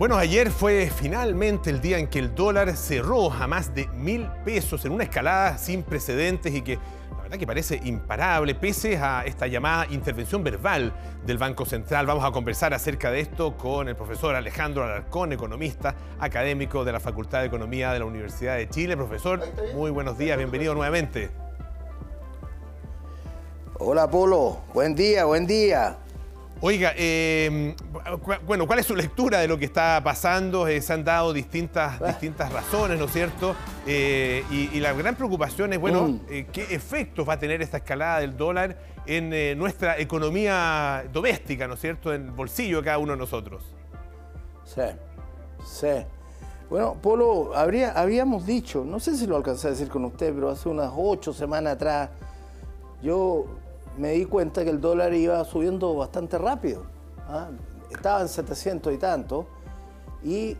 Bueno, ayer fue finalmente el día en que el dólar cerró a más de mil pesos en una escalada sin precedentes y que la verdad que parece imparable pese a esta llamada intervención verbal del Banco Central. Vamos a conversar acerca de esto con el profesor Alejandro Alarcón, economista, académico de la Facultad de Economía de la Universidad de Chile. Profesor, muy buenos días, bienvenido nuevamente. Hola Polo, buen día, buen día. Oiga, eh, bueno, ¿cuál es su lectura de lo que está pasando? Eh, se han dado distintas, ah. distintas razones, ¿no es cierto? Eh, y, la gran preocupación es, bueno, mm. ¿qué efectos va a tener esta escalada del dólar en nuestra economía doméstica, ¿no es cierto? En el bolsillo de cada uno de nosotros. Sí, sí. Bueno, Polo, habría, habíamos dicho, no sé si lo alcancé a decir con usted, pero hace unas ocho semanas atrás, yo me di cuenta que el dólar iba subiendo bastante rápido. ¿ah? Estaba en 700 y tanto. Y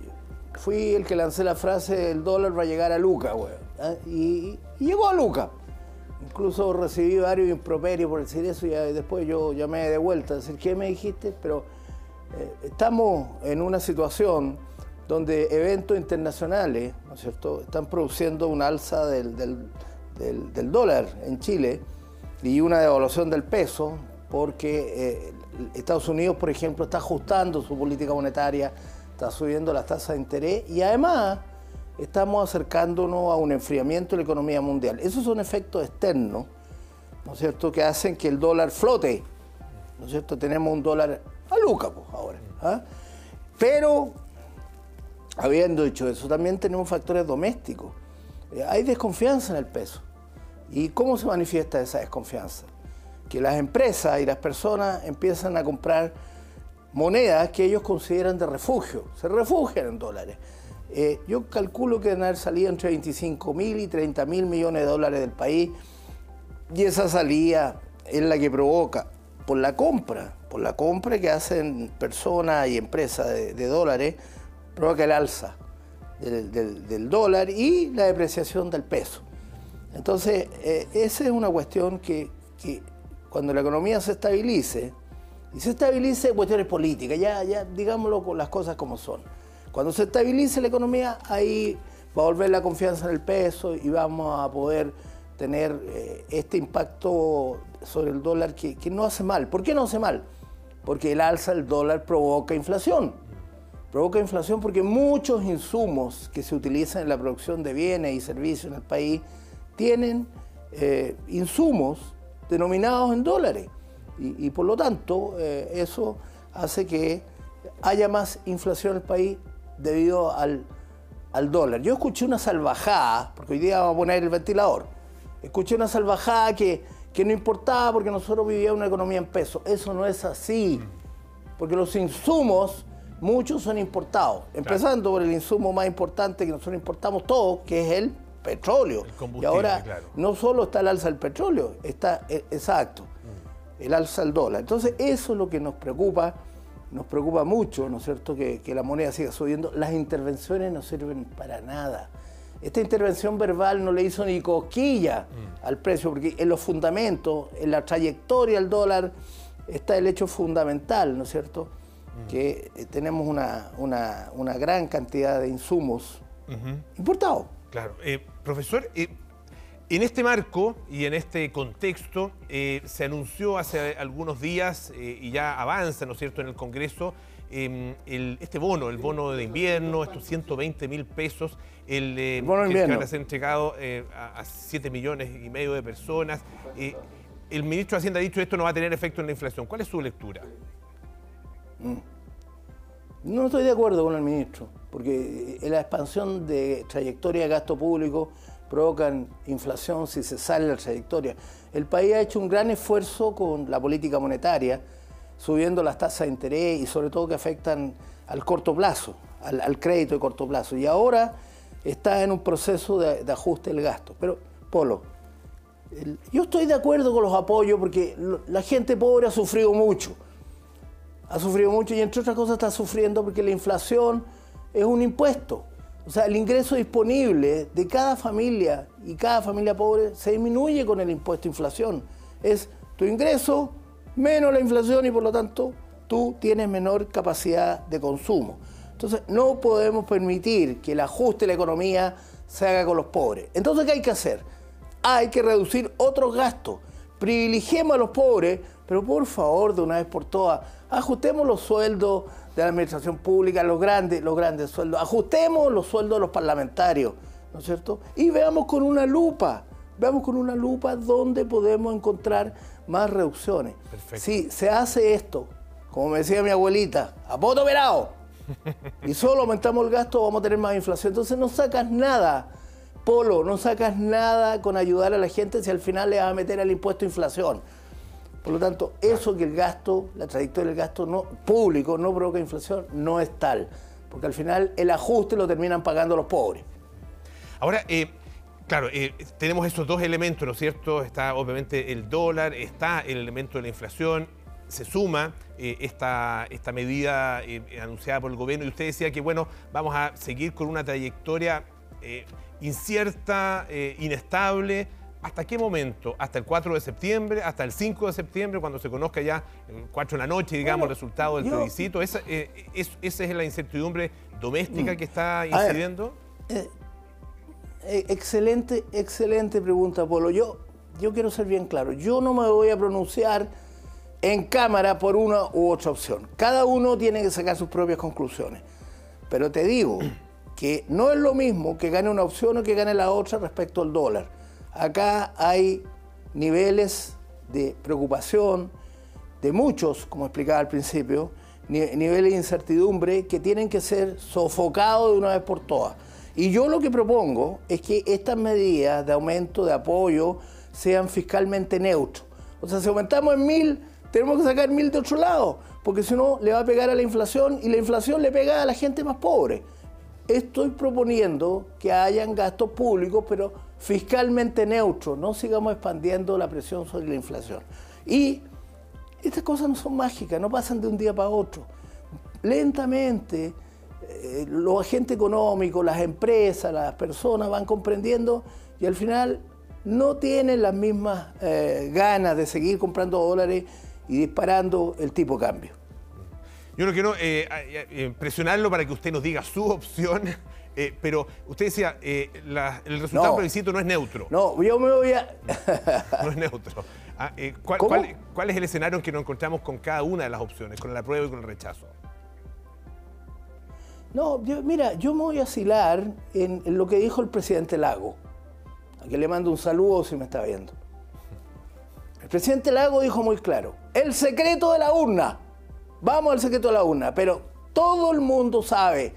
fui el que lancé la frase, el dólar va a llegar a Luca, ¿ah? y, llegó a Luca. Incluso recibí varios improperios por decir eso y después yo llamé de vuelta a decir, ¿qué me dijiste? Pero eh, estamos en una situación donde eventos internacionales, ¿no es cierto?, están produciendo un alza del, del dólar en Chile y una devaluación del peso, porque eh, Estados Unidos, por ejemplo, está ajustando su política monetaria, está subiendo las tasas de interés y además estamos acercándonos a un enfriamiento de la economía mundial. Esos son efectos externos, ¿no es cierto?, que hacen que el dólar flote, ¿no es cierto? Tenemos un dólar a Luca, pues, ahora. ¿ah? Pero, habiendo dicho eso, también tenemos factores domésticos. Eh, hay desconfianza en el peso. ¿Y cómo se manifiesta esa desconfianza? Que las empresas y las personas empiezan a comprar monedas que ellos consideran de refugio, se refugian en dólares. Eh, yo calculo que deben haber salido entre 25 mil y 30 mil millones de dólares del país y esa salida es la que provoca, por la compra, por la compra que hacen personas y empresas de, dólares, provoca el alza del dólar y la depreciación del peso. Entonces, eh, esa es una cuestión que, cuando la economía se estabilice, y se estabilice cuestiones políticas, ya, digámoslo con las cosas como son. Cuando se estabilice la economía, ahí va a volver la confianza en el peso y vamos a poder tener eh, este impacto sobre el dólar que, no hace mal. ¿Por qué no hace mal? Porque el alza del dólar provoca inflación. Provoca inflación porque muchos insumos que se utilizan en la producción de bienes y servicios en el país tienen eh, insumos denominados en dólares. Y, por lo tanto, eh, eso hace que haya más inflación en el país debido al, dólar. Yo escuché una salvajada, porque hoy día vamos a poner el ventilador, escuché una salvajada que, que no importaba porque nosotros vivíamos una economía en pesos. Eso no es así, porque los insumos, muchos son importados, empezando por el insumo más importante que nosotros importamos todos, que es el petróleo. y ahora no solo está el alza del petróleo, está e, exacto, mm. el alza del dólar. Entonces eso es lo que nos preocupa, nos preocupa mucho, ¿no es cierto?, que, la moneda siga subiendo. Las intervenciones no sirven para nada. Esta intervención verbal no le hizo ni cosquilla mm. al precio, porque en los fundamentos, en la trayectoria del dólar, está el hecho fundamental, ¿no es cierto?, mm. que eh, tenemos una, gran cantidad de insumos importados. Claro. Eh, profesor, eh, en este marco y en este contexto eh, se anunció hace algunos días y ya avanza, ¿no es cierto?, en el Congreso em, este bono, el bono de invierno, estos 120 mil pesos, el, bono que, van a ser entregado a, 7 millones y medio de personas. el ministro de Hacienda ha dicho que esto no va a tener efecto en la inflación. ¿Cuál es su lectura? Mm. No estoy de acuerdo con el ministro, porque la expansión de trayectoria de gasto público provocan inflación si se sale la trayectoria. El país ha hecho un gran esfuerzo con la política monetaria, subiendo las tasas de interés y sobre todo que afectan al corto plazo, al, crédito de corto plazo. Y ahora está en un proceso de, ajuste del gasto. Pero, Polo, yo estoy de acuerdo con los apoyos porque la gente pobre ha sufrido mucho ha sufrido mucho y entre otras cosas está sufriendo porque la inflación es un impuesto. O sea, el ingreso disponible de cada familia y cada familia pobre se disminuye con el impuesto de inflación. Es tu ingreso menos la inflación y por lo tanto tú tienes menor capacidad de consumo. Entonces, no podemos permitir que el ajuste de la economía se haga con los pobres. Entonces, ¿qué hay que hacer? Hay que reducir otros gastos. Privilegiemos a los pobres, pero por favor, de una vez por todas, ajustemos los sueldos de la administración pública, los grandes, los grandes sueldos, ajustemos los sueldos de los parlamentarios, ¿no es cierto? Y veamos con una lupa, veamos con una lupa dónde podemos encontrar más reducciones. Si se hace esto, como me decía mi abuelita, a voto verado, y solo aumentamos el gasto, vamos a tener más inflación. Entonces no sacas nada, Polo, no sacas nada con ayudar a la gente si al final le vas a meter el impuesto a inflación. Por lo tanto, eso que el gasto, la trayectoria del gasto no, público no provoca inflación, no es tal. Porque al final el ajuste lo terminan pagando los pobres. Ahora, eh, claro, eh, tenemos esos dos elementos, ¿no es cierto? Está obviamente el dólar, está el elemento de la inflación, se suma eh, esta, esta medida anunciada por el gobierno y usted decía que, bueno, vamos a seguir con una trayectoria incierta, inestable ¿Hasta qué momento? ¿Hasta el 4 de septiembre? ¿Hasta el 5 de septiembre? Cuando se conozca ya el 4 de la noche, digamos, el resultado del plebiscito. ¿Esa, eh, es, ¿Esa es la incertidumbre doméstica mm. que está incidiendo? Eh, eh, excelente, excelente pregunta, Polo. Yo, yo quiero ser bien claro. Yo no me voy a pronunciar en cámara por una u otra opción. Cada uno tiene que sacar sus propias conclusiones. Pero te digo que no es lo mismo que gane una opción o que gane la otra respecto al dólar acá hay niveles de preocupación de muchos, como explicaba al principio, niveles de incertidumbre que tienen que ser sofocados de una vez por todas. Y yo lo que propongo es que estas medidas de aumento de apoyo sean fiscalmente neutros. O sea, si aumentamos en mil, tenemos que sacar mil de otro lado, porque si no le va a pegar a la inflación y la inflación le pega a la gente más pobre. Estoy proponiendo que hayan gastos públicos, pero fiscalmente neutro, no sigamos expandiendo la presión sobre la inflación. Y estas cosas no son mágicas, no pasan de un día para otro. Lentamente, eh, los agentes económicos, las empresas, las personas van comprendiendo y al final no tienen las mismas eh, ganas de seguir comprando dólares y disparando el tipo de cambio. Yo no quiero eh, presionarlo para que usted nos diga su opción eh, pero usted decía, eh, el resultado del plebiscito no es neutro. No, yo me voy a... no es neutro. Ah, eh, ¿cuál, es el escenario en que nos encontramos con cada una de las opciones, con la prueba y con el rechazo? No, mira, yo me voy a asilar en, lo que dijo el presidente Lago, a quien le mando un saludo si me está viendo. El presidente Lago dijo muy claro, el secreto de la urna, vamos al secreto de la urna, pero todo el mundo sabe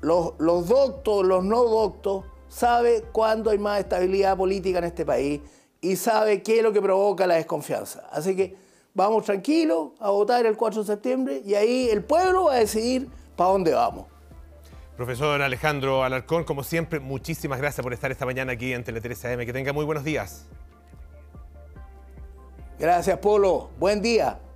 los, doctos, los no doctos, sabe cuándo hay más estabilidad política en este país y sabe qué es lo que provoca la desconfianza. Así que vamos tranquilos a votar el 4 de septiembre y ahí el pueblo va a decidir para dónde vamos. Profesor Alejandro Alarcón, como siempre, muchísimas gracias por estar esta mañana aquí en Tele 13 AM. Que tenga muy buenos días. Gracias, Polo. Buen día.